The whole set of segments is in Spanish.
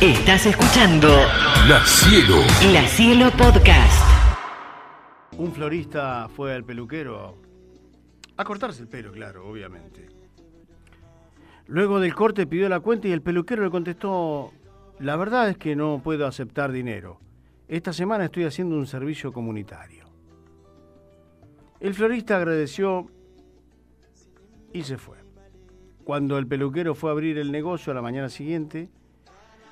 Estás escuchando La Cielo. La Cielo Podcast. Un florista fue al peluquero a cortarse el pelo, claro, obviamente. Luego del corte pidió la cuenta y el peluquero le contestó, la verdad es que no puedo aceptar dinero. Esta semana estoy haciendo un servicio comunitario. El florista agradeció y se fue. Cuando el peluquero fue a abrir el negocio a la mañana siguiente,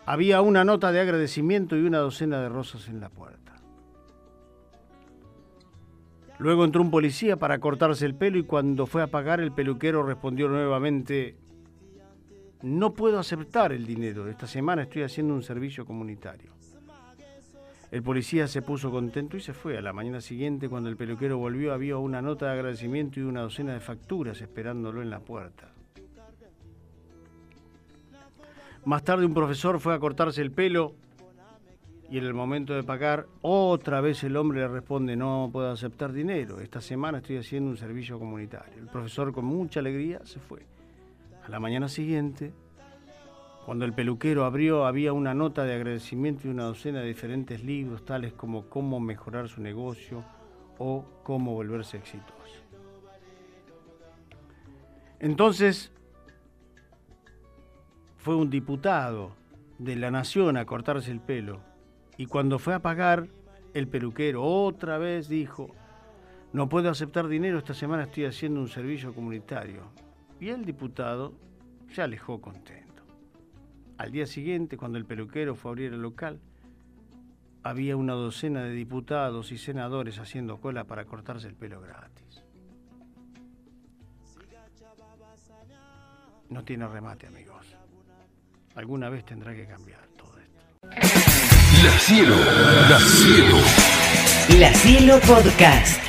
había una nota de agradecimiento y una docena de rosas en la puerta. Luego entró un policía para cortarse el pelo y cuando fue a pagar el peluquero respondió nuevamente, no puedo aceptar el dinero, esta semana estoy haciendo un servicio comunitario. El policía se puso contento y se fue. A la mañana siguiente, cuando el peluquero volvió, había una nota de agradecimiento y una docena de facturas esperándolo en la puerta. Más tarde un profesor fue a cortarse el pelo y en el momento de pagar, otra vez el hombre le responde, no puedo aceptar dinero, esta semana estoy haciendo un servicio comunitario. El profesor con mucha alegría se fue. A la mañana siguiente, cuando el peluquero abrió, había una nota de agradecimiento y una docena de diferentes libros, tales como cómo mejorar su negocio o cómo volverse exitoso. Entonces, fue un diputado de la nación a cortarse el pelo y cuando fue a pagar, el peluquero otra vez dijo, no puedo aceptar dinero, esta semana estoy haciendo un servicio comunitario. Y el diputado se alejó contento. Al día siguiente, cuando el peluquero fue a abrir el local, había una docena de diputados y senadores haciendo cola para cortarse el pelo gratis. No tiene remate, amigos. Alguna vez tendrá que cambiar todo esto. La Cielo. La Cielo. La Cielo Podcast.